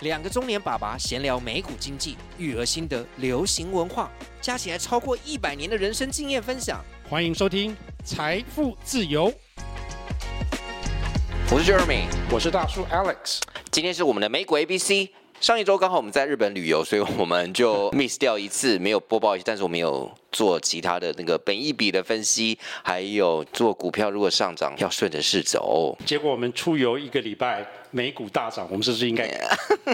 两个中年爸爸闲聊美股经济、育儿心得、流行文化，加起来超过一百年的人生经验分享。欢迎收听《财富自由》。我是 Jeremy，我是大叔 Alex。今天是我们的美股 ABC。上一周刚好我们在日本旅游，所以我们就 miss 掉一次，没有播报一次。但是我们有做其他的那个本益比的分析，还有做股票如果上涨要顺着势走。结果我们出游一个礼拜，美股大涨，我们是不是应该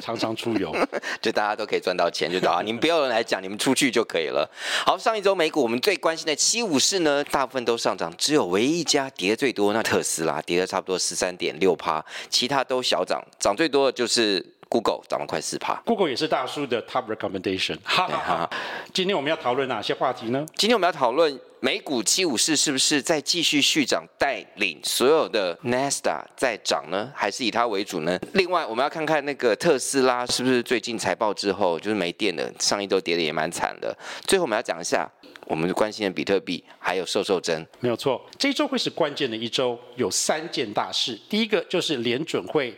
常常出游？就大家都可以赚到钱，就到啊！你们不要人来讲，你们出去就可以了。好，上一周美股我们最关心的七五市呢，大部分都上涨，只有唯一一家跌最多，那特斯拉跌了差不多十三点六趴，其他都小涨，涨最多的就是。Google 涨了快四趴，Google 也是大叔的 Top Recommendation。哈哈哈。今天我们要讨论哪些话题呢？今天我们要讨论美股七五四是不是再继续续涨，带领所有的 Nasdaq 在涨呢？还是以它为主呢？另外，我们要看看那个特斯拉是不是最近财报之后就是没电了，上一周跌的也蛮惨的。最后，我们要讲一下我们关心的比特币，还有瘦瘦针。没有错，这一周会是关键的一周，有三件大事。第一个就是联准会。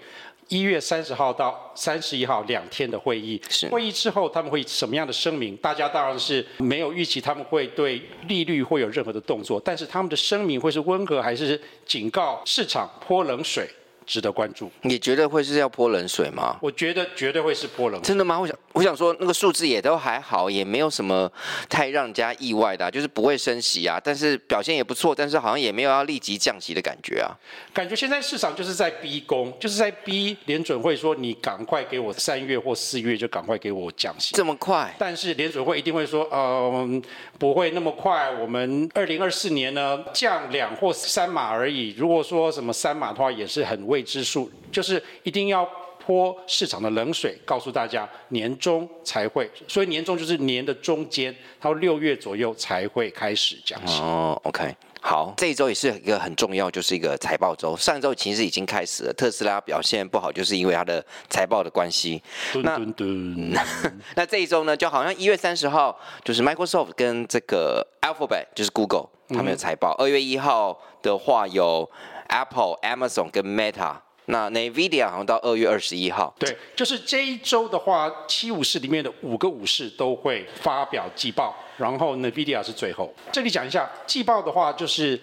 一月三十号到三十一号两天的会议，是会议之后他们会什么样的声明？大家当然是没有预期他们会对利率会有任何的动作，但是他们的声明会是温和还是警告市场泼冷水？值得关注。你觉得会是要泼冷水吗？我觉得绝对会是泼冷水。真的吗？我想，我想说，那个数字也都还好，也没有什么太让人家意外的啊，就是不会升息啊，但是表现也不错，但是好像也没有要立即降息的感觉啊。感觉现在市场就是在逼宫，就是在逼联准会说，你赶快给我三月或四月就赶快给我降息。这么快？但是联准会一定会说，嗯，不会那么快。我们二零二四年呢，降两或三码而已。如果说什么三码的话，也是很。未知数就是一定要泼市场的冷水，告诉大家年终才会，所以年终就是年的中间，到六月左右才会开始降息。哦，OK，好，这一周也是一个很重要，就是一个财报周。上一周其实已经开始了，特斯拉表现不好，就是因为它的财报的关系。那那这一周呢，就好像一月三十号就是 Microsoft 跟这个 Alphabet 就是 Google 他们有财报，二、嗯、月一号的话有。Apple、Amazon 跟 Meta，那 Nvidia 好像到二月二十一号。对，就是这一周的话，七武士里面的五个武士都会发表季报，然后 Nvidia 是最后。这里讲一下季报的话，就是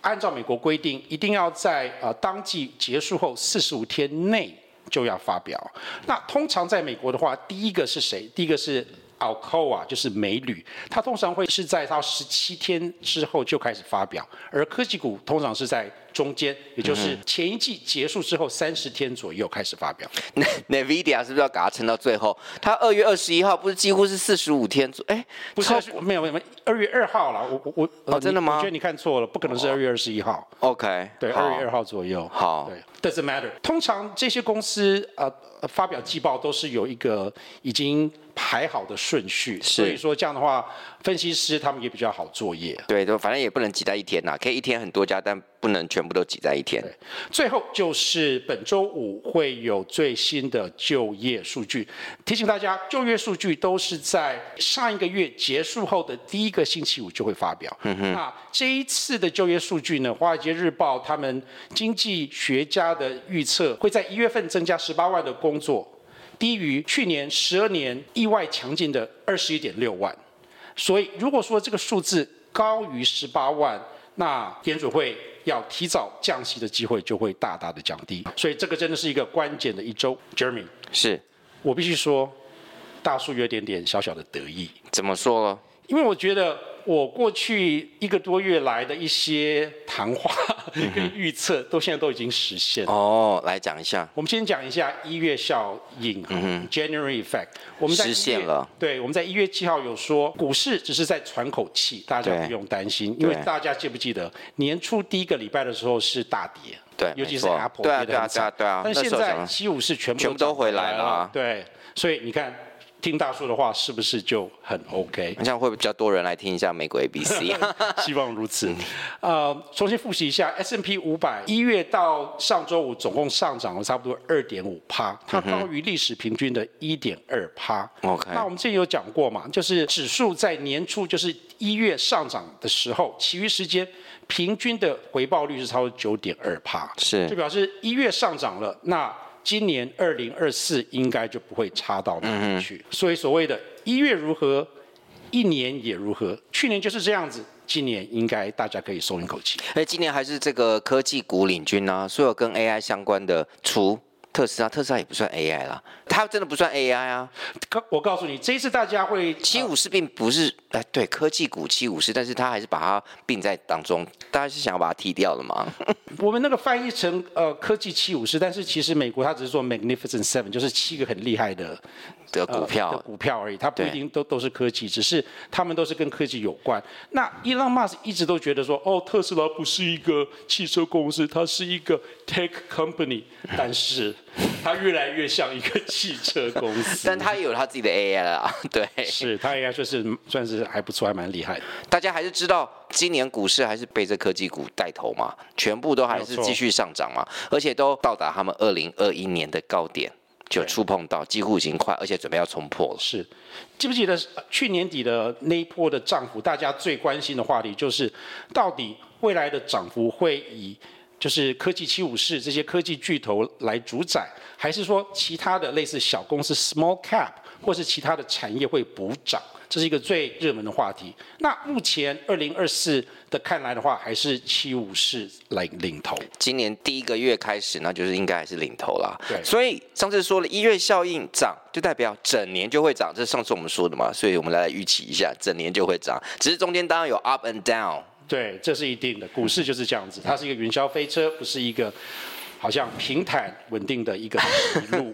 按照美国规定，一定要在呃当季结束后四十五天内就要发表。那通常在美国的话，第一个是谁？第一个是。Alcoa 就是美铝，它通常会是在它十七天之后就开始发表，而科技股通常是在中间，也就是前一季结束之后三十天左右开始发表。那 Nvidia 是不是要给它撑到最后？它二月二十一号不是几乎是四十五天？哎，不是，没有没有，二月二号了。我我我，哦，真的吗？我觉得你看错了，不可能是二月二十一号。OK，对，二月二号左右。好，对，Doesn't matter。通常这些公司呃发表季报都是有一个已经。排好的顺序，所以说这样的话，分析师他们也比较好作业。对，都反正也不能挤在一天呐，可以一天很多家，但不能全部都挤在一天。最后就是本周五会有最新的就业数据，提醒大家，就业数据都是在上一个月结束后的第一个星期五就会发表。嗯哼。那这一次的就业数据呢，《华尔街日报》他们经济学家的预测会在一月份增加十八万的工作。低于去年十二年意外强劲的二十一点六万，所以如果说这个数字高于十八万，那联储会要提早降息的机会就会大大的降低。所以这个真的是一个关键的一周。Jeremy，是我必须说，大叔有点点小小的得意。怎么说呢？因为我觉得我过去一个多月来的一些谈话跟预测，都现在都已经实现了。哦，来讲一下。我们先讲一下一月效应，嗯，January effect。我们在实现了。对，我们在一月七号有说，股市只是在喘口气，大家不用担心，因为大家记不记得年初第一个礼拜的时候是大跌，对，尤其是 Apple 对啊，对啊，对啊，对啊。但现在七五是全部全部都回来了，对，所以你看。听大叔的话是不是就很 OK？这样会比较多人来听一下美国 ABC，希望如此。呃，重新复习一下 S&P 五百，一月到上周五总共上涨了差不多二点五趴，它高于历史平均的一点二趴。OK，那我们之前有讲过嘛，就是指数在年初就是一月上涨的时候，其余时间平均的回报率是超过九点二趴，是就表示一月上涨了那。今年二零二四应该就不会差到哪里去，嗯、所以所谓的一月如何，一年也如何。去年就是这样子，今年应该大家可以松一口气。哎，今年还是这个科技股领军啊，所有跟 AI 相关的，除特斯拉，特斯拉也不算 AI 啦，它真的不算 AI 啊。我告诉你，这一次大家会七五四并不是哎，对，科技股七五四，但是它还是把它并在当中，大家是想要把它踢掉了吗？我们那个翻译成呃科技七五四，但是其实美国它只是说 Magnificent Seven，就是七个很厉害的的股票、呃、的股票而已，它不一定都都是科技，只是他们都是跟科技有关。那伊朗马斯一直都觉得说，哦，特斯拉不是一个汽车公司，它是一个 Tech Company，但是它越来越像一个汽车公司。但它也有它自己的 AI 了，对，是它 AI 算是算是还不错，还蛮厉害的。大家还是知道。今年股市还是被这科技股带头嘛，全部都还是继续上涨嘛，而且都到达他们二零二一年的高点，就触碰到几乎已经快，而且准备要冲破了。是，记不记得去年底的那一波的涨幅？大家最关心的话题就是，到底未来的涨幅会以就是科技七五四这些科技巨头来主宰，还是说其他的类似小公司 （small cap） 或是其他的产业会补涨？这是一个最热门的话题。那目前二零二四的看来的话，还是七五四来领头。今年第一个月开始，那就是应该还是领头啦。对。所以上次说了一月效应涨，就代表整年就会涨，这是上次我们说的嘛。所以我们来，来预期一下，整年就会涨。只是中间当然有 up and down。对，这是一定的。股市就是这样子，它是一个云霄飞车，不是一个。好像平坦稳定的一个 路。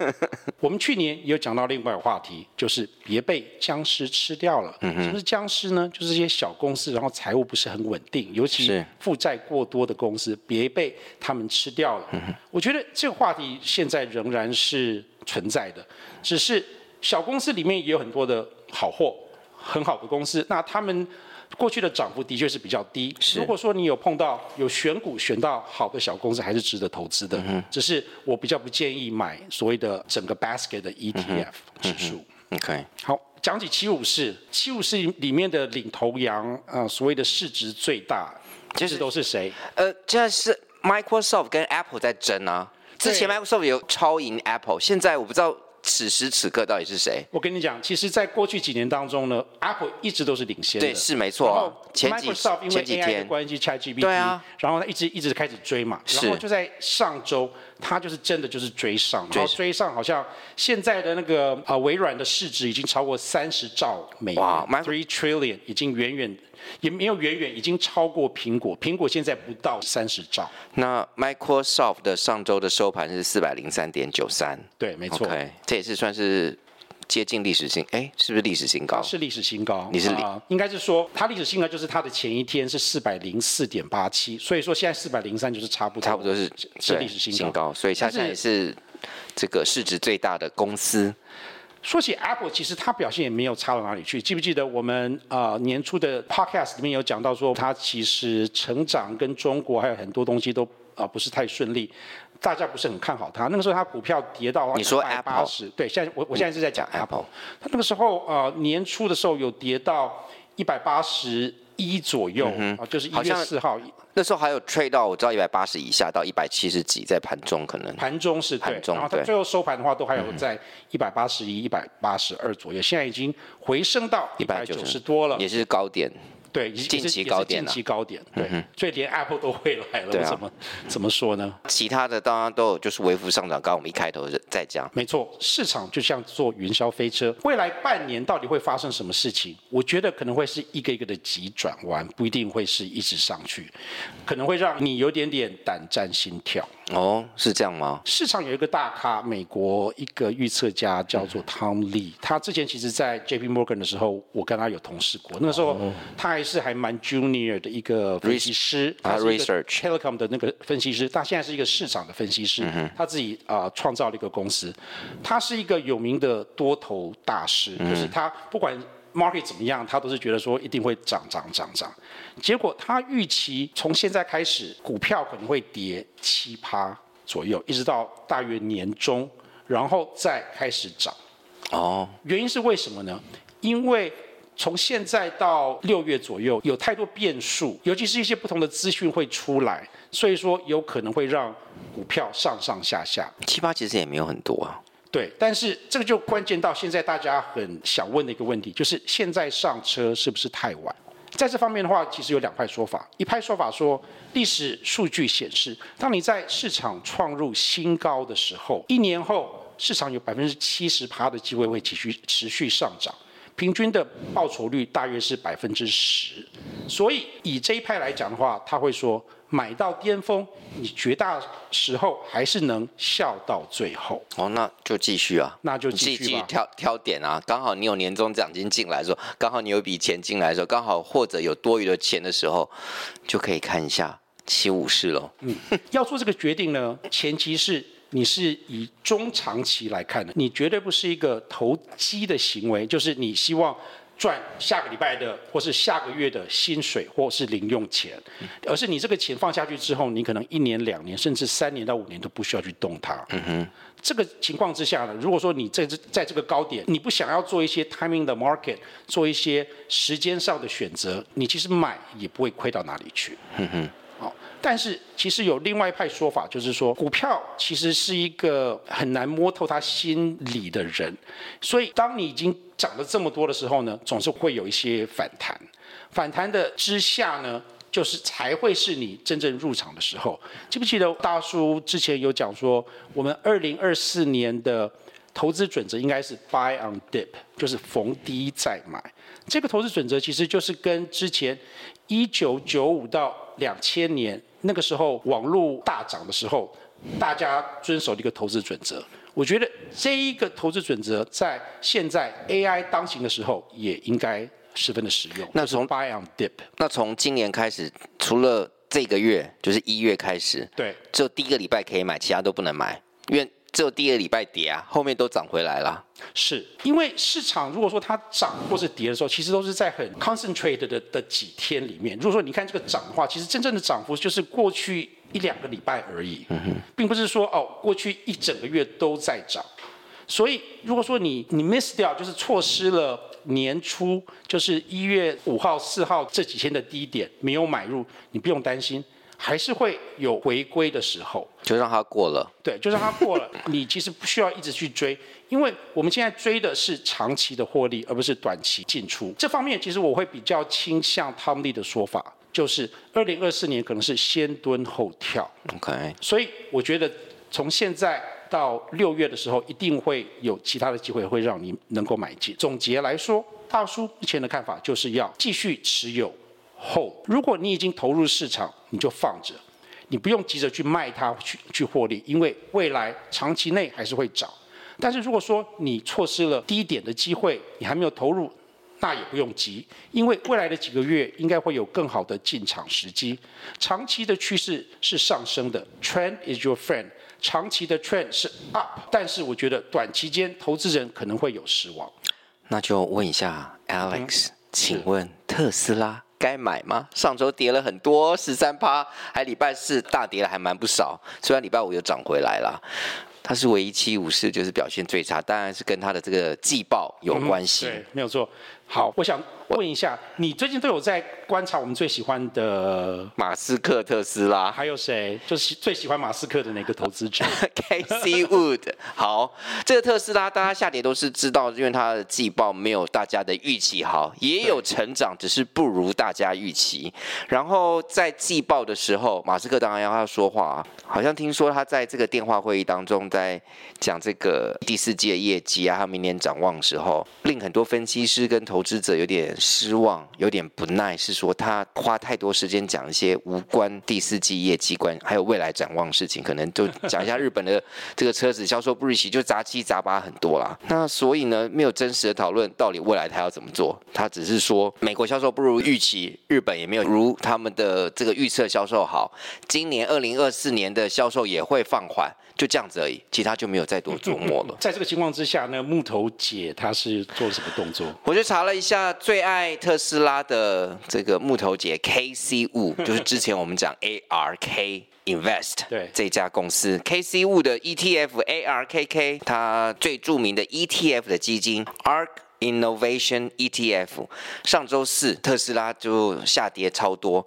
我们去年也有讲到另外一个话题，就是别被僵尸吃掉了。什么是僵尸呢？就是一些小公司，然后财务不是很稳定，尤其负债过多的公司，别被他们吃掉了。我觉得这个话题现在仍然是存在的，只是小公司里面也有很多的好货，很好的公司，那他们。过去的涨幅的确是比较低。如果说你有碰到有选股选到好的小公司，还是值得投资的。嗯、只是我比较不建议买所谓的整个 basket 的 ETF 指数。OK，好，讲起七五四，七五四里面的领头羊啊、呃，所谓的市值最大，其实都是谁？呃，现在是 Microsoft 跟 Apple 在争啊。之前 Microsoft 有超赢 Apple，现在我不知道。此时此刻到底是谁？我跟你讲，其实，在过去几年当中呢，Apple 一直都是领先的。对，是没错。然后，Microsoft 因为 AI 的关系，ChatGPT，对啊，然后他一直一直开始追嘛。然后就在上周，他就是真的就是追上，然后追上，好像现在的那个啊、呃、微软的市值已经超过三十兆美元哇，three trillion，已经远远。也没有远远已经超过苹果，苹果现在不到三十兆。那 Microsoft 的上周的收盘是四百零三点九三，对，没错，okay, 这也是算是接近历史新，哎，是不是历史新高？是历史新高。你是、呃、应该是说它历史新高就是它的前一天是四百零四点八七，所以说现在四百零三就是差不多，差不多是是历史新高，新高，所以它现在也是这个市值最大的公司。说起 Apple，其实它表现也没有差到哪里去。记不记得我们啊、呃、年初的 Podcast 里面有讲到说，它其实成长跟中国还有很多东西都啊、呃、不是太顺利，大家不是很看好它。那个时候它股票跌到你说 Apple 对，现在我我现在是在讲 Apple，它那个时候啊、呃、年初的时候有跌到一百八十一左右啊、嗯，就是一月四号。那时候还有 trade 到我知道一百八十以下到一百七十几，在盘中可能盘中是对，然后它最后收盘的话都还有在一百八十一、一百八十二左右，现在已经回升到一百九十多了，也是高点。对，近期高点、啊、近期高点，对，嗯、所以连 Apple 都会来了，怎么怎么说呢？其他的当然都有，就是微幅上涨。刚刚我们一开头在讲，没错，市场就像坐云霄飞车，未来半年到底会发生什么事情？我觉得可能会是一个一个的急转弯，不一定会是一直上去，可能会让你有点点胆战心跳。哦，是这样吗？市场有一个大咖，美国一个预测家叫做 Tom Lee，他之前其实在 J.P. Morgan 的时候，我跟他有同事过，那个时候他还是还蛮 junior 的一个分析师，他是一个 Telecom 的那个分析师，他现在是一个市场的分析师，他自己啊创造了一个公司，他是一个有名的多头大师，就是他不管。market 怎么样？他都是觉得说一定会涨涨涨涨，结果他预期从现在开始股票可能会跌七趴左右，一直到大约年中，然后再开始涨。哦，原因是为什么呢？因为从现在到六月左右有太多变数，尤其是一些不同的资讯会出来，所以说有可能会让股票上上下下。七八其实也没有很多啊。对，但是这个就关键到现在大家很想问的一个问题，就是现在上车是不是太晚？在这方面的话，其实有两派说法。一派说法说，历史数据显示，当你在市场创入新高的时候，一年后市场有百分之七十趴的机会会继续持续上涨，平均的报酬率大约是百分之十。所以以这一派来讲的话，他会说。买到巅峰，你绝大时候还是能笑到最后。哦，那就继续啊，那就继续，挑挑点啊。刚好你有年终奖金进来的时候，刚好你有一笔钱进来的时候，刚好或者有多余的钱的时候，就可以看一下七武士喽。嗯，要做这个决定呢，前提是你是以中长期来看的，你绝对不是一个投机的行为，就是你希望。赚下个礼拜的，或是下个月的薪水，或是零用钱，而是你这个钱放下去之后，你可能一年、两年，甚至三年到五年都不需要去动它。嗯哼。这个情况之下呢，如果说你在这在这个高点，你不想要做一些 timing 的 market，做一些时间上的选择，你其实买也不会亏到哪里去。嗯哼。好，但是其实有另外一派说法，就是说股票其实是一个很难摸透他心里的人，所以当你已经涨了这么多的时候呢，总是会有一些反弹。反弹的之下呢，就是才会是你真正入场的时候。记不记得大叔之前有讲说，我们二零二四年的投资准则应该是 buy on dip，就是逢低再买。这个投资准则其实就是跟之前一九九五到两千年那个时候网络大涨的时候，大家遵守的一个投资准则。我觉得这一个投资准则在现在 AI 当行的时候也应该十分的实用。那从 buy on dip，那从今年开始，除了这个月就是一月开始，对，只有第一个礼拜可以买，其他都不能买，因为只有第二礼拜跌啊，后面都涨回来了。是因为市场如果说它涨或是跌的时候，其实都是在很 concentrated 的的几天里面。如果说你看这个涨的话，其实真正的涨幅就是过去。一两个礼拜而已，并不是说哦，过去一整个月都在涨。所以如果说你你 miss 掉，就是错失了年初，就是一月五号、四号这几天的低点没有买入，你不用担心，还是会有回归的时候。就让它过了。对，就让它过了。你其实不需要一直去追，因为我们现在追的是长期的获利，而不是短期进出。这方面其实我会比较倾向 Tom Lee 的说法。就是二零二四年可能是先蹲后跳，OK。所以我觉得从现在到六月的时候，一定会有其他的机会会让你能够买进。总结来说，大叔目前的看法就是要继续持有 hold。如果你已经投入市场，你就放着，你不用急着去卖它去去获利，因为未来长期内还是会涨。但是如果说你错失了低点的机会，你还没有投入。那也不用急，因为未来的几个月应该会有更好的进场时机。长期的趋势是上升的，Trend is your friend。长期的 Trend 是 up，但是我觉得短期间投资人可能会有失望。那就问一下 Alex，嗯，请问特斯拉该买吗？上周跌了很多，十三趴，还礼拜四大跌了还蛮不少，虽然礼拜五又涨回来了。它是唯一七五四就是表现最差，当然是跟它的这个季报有关系。嗯、对，没有错。好，我想问一下，你最近都有在观察我们最喜欢的马斯克、特斯拉，还有谁？就是最喜欢马斯克的哪个投资者？Casey Wood。好，这个特斯拉大家下跌都是知道，因为它的季报没有大家的预期好，也有成长，只是不如大家预期。然后在季报的时候，马斯克当然要他说话，好像听说他在这个电话会议当中在讲这个第四季的业绩啊，他明年展望的时候，令很多分析师跟投投资者有点失望，有点不耐，是说他花太多时间讲一些无关第四季业绩观，还有未来展望的事情，可能就讲一下日本的这个车子销售不如预期，就杂七杂八很多啦。那所以呢，没有真实的讨论到底未来他要怎么做，他只是说美国销售不如预期，日本也没有如他们的这个预测销售好，今年二零二四年的销售也会放缓。就这样子而已，其他就没有再多琢磨了。在这个情况之下呢，木头姐她是做了什么动作？我就查了一下，最爱在特斯拉的这个木头节，K C 五 就是之前我们讲 A R K invest 对这家公司，K C 五的 E T F A R K K，它最著名的 E T F 的基金 Arc Innovation E T F。上周四特斯拉就下跌超多。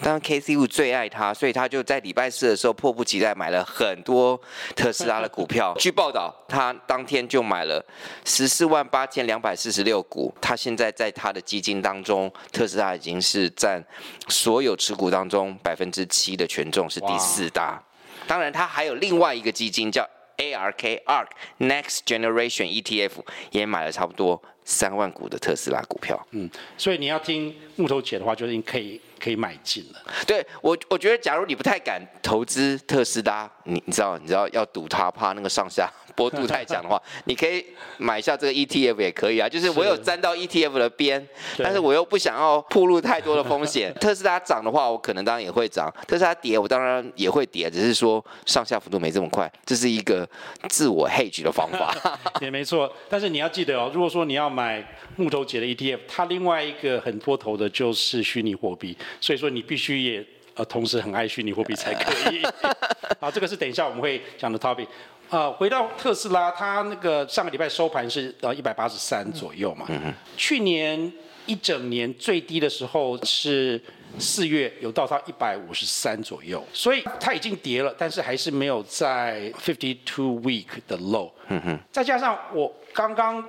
当然，Casey Wood 最爱他，所以他就在礼拜四的时候迫不及待买了很多特斯拉的股票。据报道，他当天就买了十四万八千两百四十六股。他现在在他的基金当中，特斯拉已经是占所有持股当中百分之七的权重，是第四大。当然，他还有另外一个基金叫 ARK ARK Next Generation ETF，也买了差不多三万股的特斯拉股票。嗯，所以你要听木头姐的话，就是你可以。可以买进了。对我，我觉得假如你不太敢投资特斯拉，你你知道，你知道要赌它，怕那个上下波度太强的话，你可以买一下这个 ETF 也可以啊。就是我有沾到 ETF 的边，但是我又不想要暴露太多的风险。特斯拉涨的话，我可能当然也会涨；特斯拉跌，我当然也会跌，只是说上下幅度没这么快。这是一个自我 hedge 的方法。也没错，但是你要记得哦，如果说你要买木头节的 ETF，它另外一个很多头的就是虚拟货币。所以说你必须也呃同时很爱虚拟货币才可以。好，这个是等一下我们会讲的 topic。呃，回到特斯拉，它那个上个礼拜收盘是呃一百八十三左右嘛。嗯嗯。去年一整年最低的时候是四月有到它一百五十三左右，所以它已经跌了，但是还是没有在 fifty two week 的 low。嗯哼。再加上我刚刚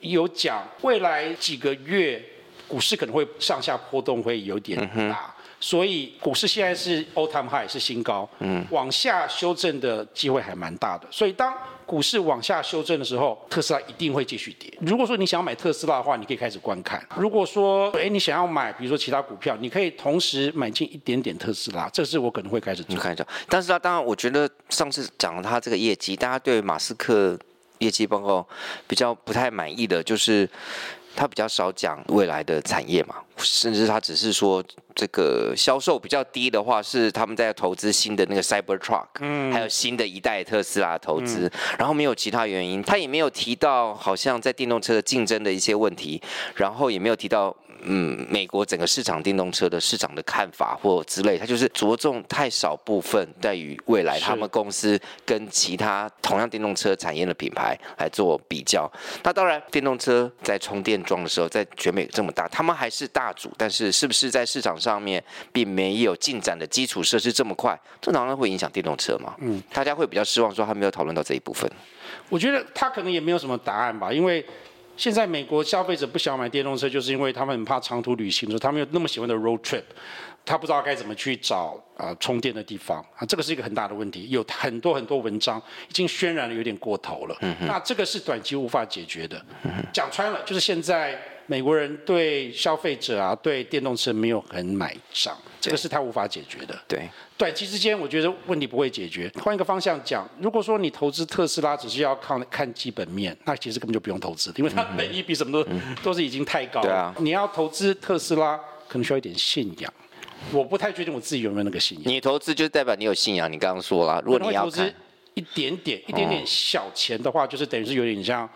有讲未来几个月。股市可能会上下波动会有点大，嗯、所以股市现在是 all time high 是新高，嗯，往下修正的机会还蛮大的。所以当股市往下修正的时候，特斯拉一定会继续跌。如果说你想要买特斯拉的话，你可以开始观看；如果说哎你想要买，比如说其他股票，你可以同时买进一点点特斯拉。这是我可能会开始做。看一下，但是啊，当然我觉得上次讲了他这个业绩，大家对马斯克业绩报告比较不太满意的就是。他比较少讲未来的产业嘛，甚至他只是说这个销售比较低的话，是他们在投资新的那个 Cybertruck，嗯，还有新的一代特斯拉投资，嗯，然后没有其他原因，他也没有提到好像在电动车的竞争的一些问题，然后也没有提到。嗯，美国整个市场电动车的市场的看法或之类，它就是着重太少部分在于未来他们公司跟其他同样电动车产业的品牌来做比较。那当然，电动车在充电桩的时候，在全美这么大，他们还是大主，但是是不是在市场上面并没有进展的基础设施这么快，这当然会影响电动车嘛？嗯，大家会比较失望，说他没有讨论到这一部分。我觉得他可能也没有什么答案吧，因为。现在美国消费者不想买电动车，就是因为他们很怕长途旅行的时候，他们有那么喜欢的 road trip，他不知道该怎么去找啊、呃、充电的地方啊，这个是一个很大的问题。有很多很多文章已经渲染的有点过头了，嗯、那这个是短期无法解决的。嗯、讲穿了，就是现在美国人对消费者啊，对电动车没有很买账，这个是他无法解决的。对。短期之间，我觉得问题不会解决。换一个方向讲，如果说你投资特斯拉只是要看看基本面，那其实根本就不用投资，因为它本益比什么都、嗯、都是已经太高了。对啊，你要投资特斯拉，可能需要一点信仰。我不太确定我自己有没有那个信仰。你投资就代表你有信仰。你刚刚说了，如果你要投资一点点、一点点小钱的话，就是等于是有点像。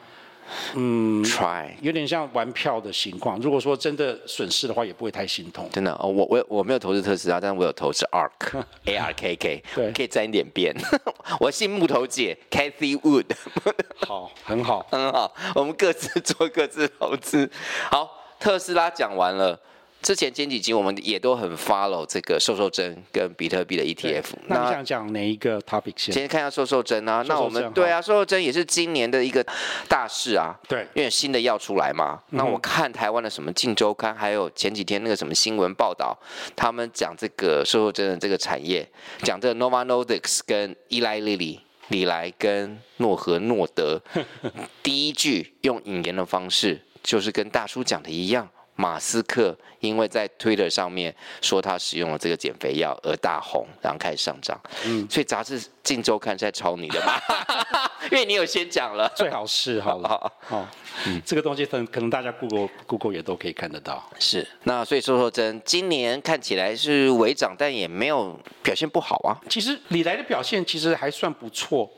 嗯，try 有点像玩票的情况。如果说真的损失的话，也不会太心痛。真的哦，我我我没有投资特斯拉，但是我有投资 ARK A R K K，对，可以沾一点边。我姓木头姐 Cathy Wood。好，很好，很好。我们各自做各自投资。好，特斯拉讲完了。之前前几集我们也都很 follow 这个瘦瘦针跟比特币的 ETF。那你想讲哪一个 topic 先？先看一下瘦瘦针啊。那我们对啊，瘦瘦针也是今年的一个大事啊。对，因为新的药出来嘛。嗯、那我看台湾的什么《镜周刊》，还有前几天那个什么新闻报道，他们讲这个瘦瘦针的这个产业，讲这个 Novo Nordisk 跟 Eli Lilly 礼来跟诺和诺德，第一句用引言的方式，就是跟大叔讲的一样。马斯克因为在 Twitter 上面说他使用了这个减肥药而大红，然后开始上涨。嗯，所以杂志《镜周刊》是在抄你的吧？因为你有先讲了，最好是好了。好，好，嗯，这个东西可能可能大家 Google Google 也都可以看得到。是，那所以说说真今年看起来是微涨，但也没有表现不好啊。其实李来的表现其实还算不错，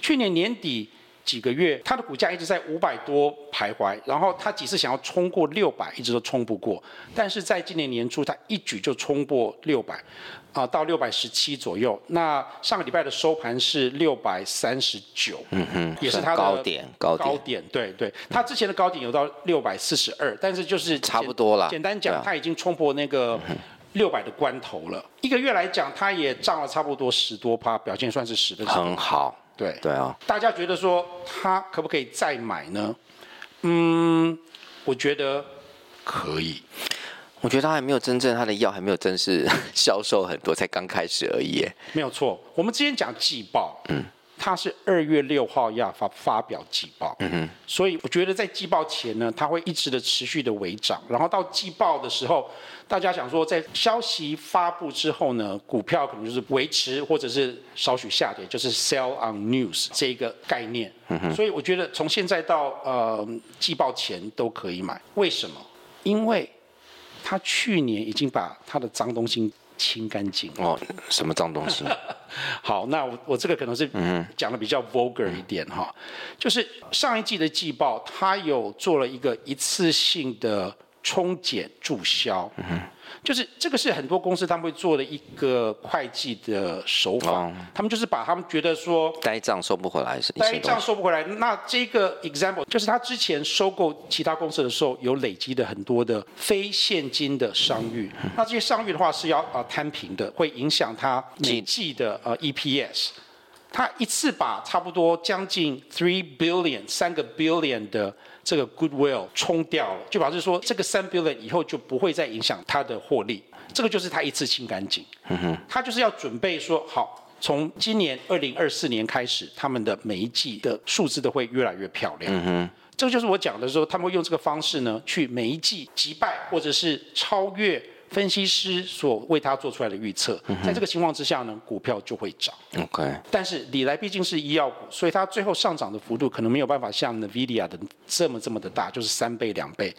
去年年底。几个月，它的股价一直在五百多徘徊，然后它几次想要冲过六百，一直都冲不过。但是在今年年初，它一举就冲过六百，啊，到六百十七左右。那上个礼拜的收盘是六百三十九，嗯哼，也是它的高点，高点，高点，对对。它之前的高点有到六百四十二，但是就是差不多了。简单讲，它已经冲破那个六百的关头了。一个月来讲，它也涨了差不多十多趴，表现算是十分很好。对对啊，大家觉得说他可不可以再买呢？嗯，我觉得可以。我觉得他还没有真正他的药还没有正式 销售很多，才刚开始而已。没有错，我们之前讲季报，嗯。它是二月六号要发发表季报，嗯哼，所以我觉得在季报前呢，它会一直的持续的微涨，然后到季报的时候，大家想说在消息发布之后呢，股票可能就是维持或者是稍许下跌，就是 sell on news 这一个概念，所以我觉得从现在到呃季报前都可以买，为什么？因为他去年已经把他的脏东西。清干净。哦，什么脏东西？好，那我我这个可能是讲的比较 vulgar 一点哈，嗯、就是上一季的季报，它有做了一个一次性的冲减注销。嗯就是这个是很多公司他们会做的一个会计的手法，哦、他们就是把他们觉得说呆账收不回来是呆账收不回来，那这个 example 就是他之前收购其他公司的时候有累积的很多的非现金的商誉，嗯、那这些商誉的话是要呃摊平的，会影响他每季的呃 EPS，他一次把差不多将近 three billion 三个 billion 的。这个 goodwill 冲掉了，就表示说这个三 billion 以后就不会再影响它的获利，这个就是他一次清干净。嗯哼，他就是要准备说好，从今年二零二四年开始，他们的每一季的数字都会越来越漂亮。嗯哼，这个就是我讲的时候，他们会用这个方式呢，去每一季击败或者是超越。分析师所为他做出来的预测，在这个情况之下呢，股票就会涨。OK，但是李来毕竟是医药股，所以它最后上涨的幅度可能没有办法像 NVIDIA 的这么这么的大，就是三倍两倍。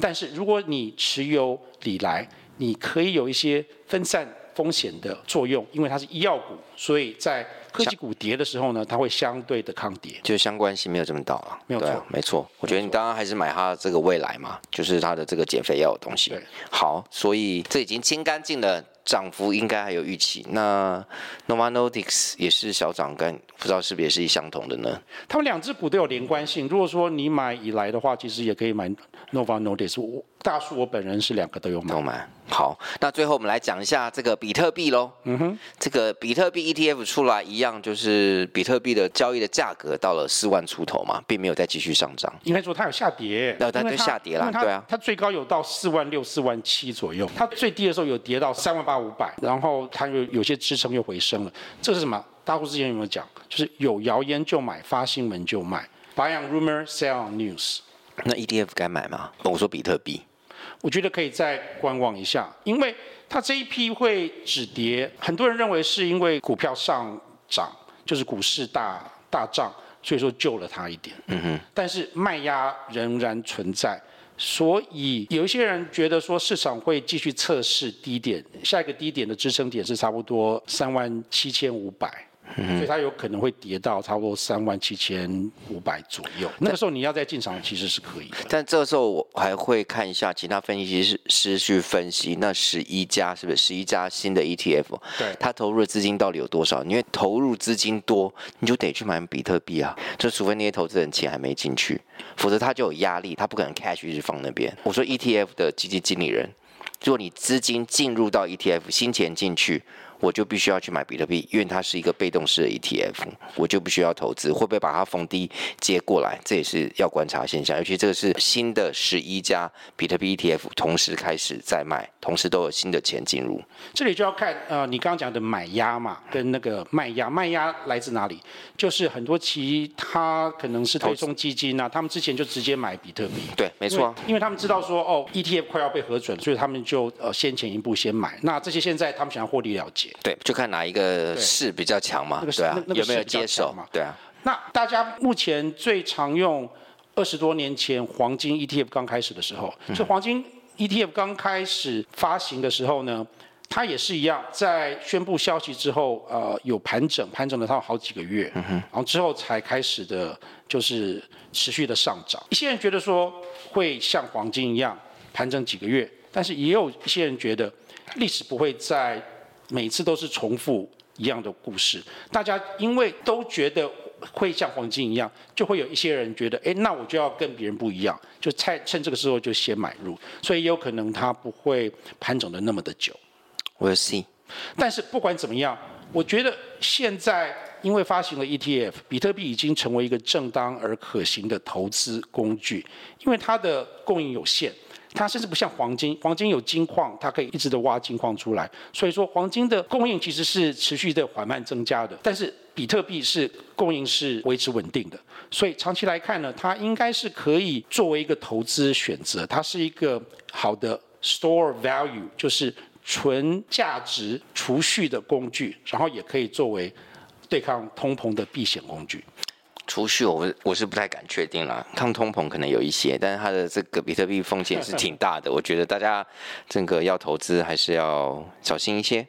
但是如果你持有李来，你可以有一些分散风险的作用，因为它是医药股，所以在科技股跌的时候呢，它会相对的抗跌，就是相关性没有这么大了。没有错，啊，没错。我觉得你当然还是买它这个未来嘛，就是它的这个减肥药的东西。对，好，所以这已经清干净了。涨幅应该还有预期，那 Novo Nordisk 也是小涨，跟不知道是不是也是相同的呢？他们两只股都有连贯性。如果说你买以来的话，其实也可以买 Novo Nordisk。我大叔，我本人是两个都有买。都买。好，那最后我们来讲一下这个比特币喽。嗯哼，这个比特币 ETF 出来一样，就是比特币的交易的价格到了四万出头嘛，并没有再继续上涨。应该说它有下跌，那它就下跌了，对啊。它最高有到四万六、四万七左右，它最低的时候有跌到三万八。五百，然后它又有些支撑又回升了，这是什么？大户之前有没有讲？就是有谣言就买，发新闻就卖，Buy on rumor, sell on news。那 ETF 该买吗？我说比特币，我觉得可以再观望一下，因为它这一批会止跌，很多人认为是因为股票上涨，就是股市大大涨，所以说救了它一点。嗯哼，但是卖压仍然存在。所以有一些人觉得说市场会继续测试低点，下一个低点的支撑点是差不多三万七千五百。嗯、所以它有可能会跌到差不多三万七千五百左右。那个时候你要再进场，其实是可以的。但这个时候我还会看一下其他分析师师去分析那十一家是不是十一家新的 ETF，对，他投入的资金到底有多少？因为投入资金多，你就得去买比特币啊。就除非那些投资人钱还没进去，否则他就有压力，他不可能 cash 一直放那边。我说 ETF 的基金经理人，如果你资金进入到 ETF，新钱进去。我就必须要去买比特币，因为它是一个被动式的 ETF，我就不需要投资，会不会把它逢低接过来？这也是要观察现象。尤其这个是新的十一家比特币 ETF 同时开始在卖，同时都有新的钱进入。这里就要看呃，你刚刚讲的买压嘛，跟那个卖压，卖压来自哪里？就是很多其他可能是对冲基金啊，他们之前就直接买比特币。对，没错、啊因，因为他们知道说哦，ETF 快要被核准，所以他们就呃先前一步先买。那这些现在他们想要获利了结。对，就看哪一个市比较强嘛，对，对啊，那个、有没有接手嘛？对啊。那大家目前最常用二十多年前黄金 ETF 刚开始的时候，就、嗯、黄金 ETF 刚开始发行的时候呢，它也是一样，在宣布消息之后，呃，有盘整，盘整了它好几个月，嗯，然后之后才开始的，就是持续的上涨。一些人觉得说会像黄金一样盘整几个月，但是也有一些人觉得历史不会再。每次都是重复一样的故事，大家因为都觉得会像黄金一样，就会有一些人觉得，哎，那我就要跟别人不一样，就趁趁这个时候就先买入，所以也有可能它不会盘整的那么的久。We'll see。但是不管怎么样，我觉得现在因为发行了 ETF，比特币已经成为一个正当而可行的投资工具，因为它的供应有限。它甚至不像黄金，黄金有金矿，它可以一直的挖金矿出来。所以说，黄金的供应其实是持续的缓慢增加的。但是比特币是供应是维持稳定的，所以长期来看呢，它应该是可以作为一个投资选择。它是一个好的 store value，就是纯价值储蓄的工具，然后也可以作为对抗通膨的避险工具。储蓄我我是不太敢确定了，抗通膨可能有一些，但是它的这个比特币风险是挺大的，我觉得大家这个要投资还是要小心一些。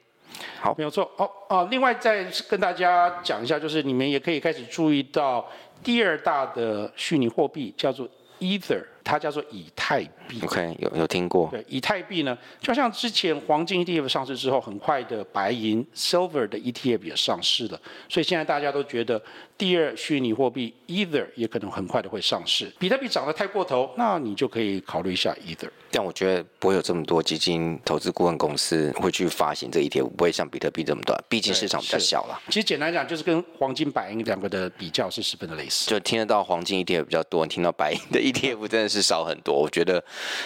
好，没有错。哦哦，另外再跟大家讲一下，就是你们也可以开始注意到第二大的虚拟货币叫做 Ether。它叫做以太币，OK，有有听过。对，以太币呢，就像之前黄金 ETF 上市之后，很快的白银 Silver 的 ETF 也上市了，所以现在大家都觉得第二虚拟货币 Ether 也可能很快的会上市。比特币涨得太过头，那你就可以考虑一下 Ether。但我觉得不会有这么多基金投资顾问公司会去发行这 ETF，不会像比特币这么短，毕竟市场比较小了。其实简单讲，就是跟黄金、白银两个的比较是十分的类似。就听得到黄金 ETF 比较多，你听到白银的 ETF 真的是。少很多，我觉得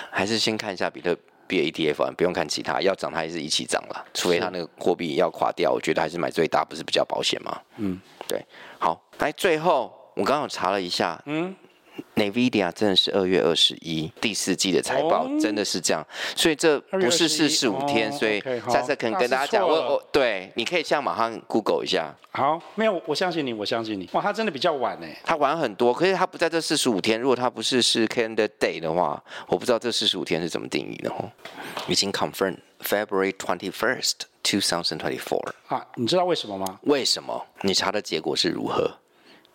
还是先看一下比特币 ETF，不用看其他，要涨它也是一起涨了，除非它那个货币要垮掉，我觉得还是买最大不是比较保险吗？嗯，对。好，来最后我刚刚查了一下，嗯。NVIDIA 真的是二月二十一第四季的财报，哦，真的是这样，所以这不是四十五天，哦，所以下次可能跟大家讲，我我对，你可以现在马上 Google 一下。好，没有，我相信你，我相信你。哇，他真的比较晚呢，他晚很多，可是他不在这四十五天。如果他不是是 Calendar Day 的话，我不知道这四十五天是怎么定义的哦。已经 confirm February twenty first, two thousand twenty four。啊，你知道为什么吗？为什么？你查的结果是如何？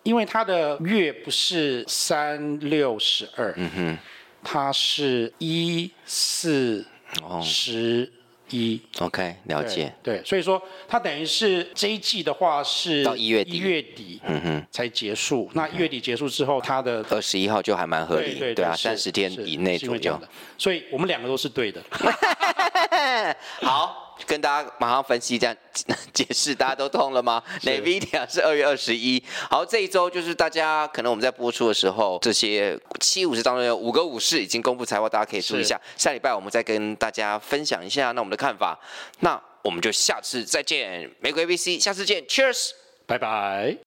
因为它的月不是三六十二，嗯哼，它是一四十一。OK，了解。对，所以说它等于是这一季的话是到一月底，一月底，嗯哼，才结束。那一月底结束之后，它的二十一号就还蛮合理，对对，对啊，三十天以内左右。所以我们两个都是对的。好。跟大家马上分析这样解释，大家都通了吗？NVIDIA 是二月二十一。好，这一周就是大家可能我们在播出的时候，这些七五十当中有五个武士已经公布财报，大家可以注意一下。下礼拜我们再跟大家分享一下那我们的看法。那我们就下次再见，玫瑰 VC，下次见，Cheers，拜拜。